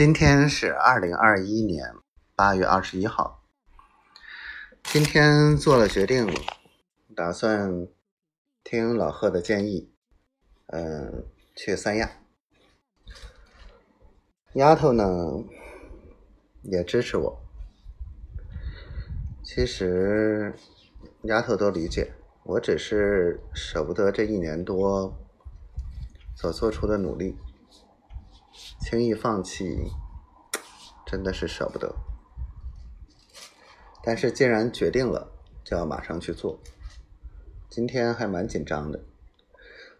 今天是二零二一年八月二十一号。今天做了决定，打算听老贺的建议，嗯，去三亚。丫头呢也支持我。其实丫头都理解，我只是舍不得这一年多所做出的努力。轻易放弃，真的是舍不得。但是既然决定了，就要马上去做。今天还蛮紧张的，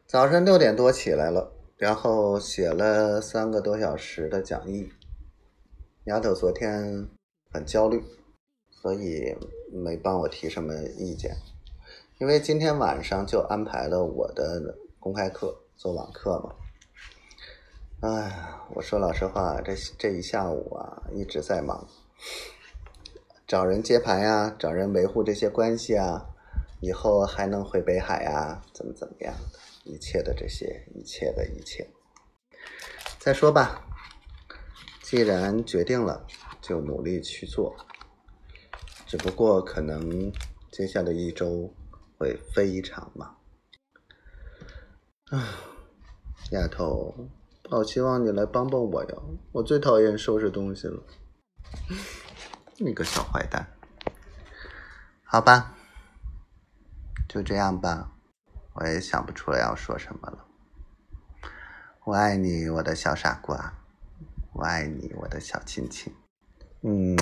早上六点多起来了，然后写了三个多小时的讲义。丫头昨天很焦虑，所以没帮我提什么意见。因为今天晚上就安排了我的公开课，做网课嘛。哎呀，我说老实话，这这一下午啊，一直在忙，找人接盘呀，找人维护这些关系啊，以后还能回北海啊，怎么怎么样的，一切的这些，一切的一切。再说吧，既然决定了，就努力去做。只不过可能接下来一周会非常忙。啊，丫头。好希望你来帮帮我呀！我最讨厌收拾东西了，你个小坏蛋。好吧，就这样吧，我也想不出来要说什么了。我爱你，我的小傻瓜，我爱你，我的小亲亲。嗯。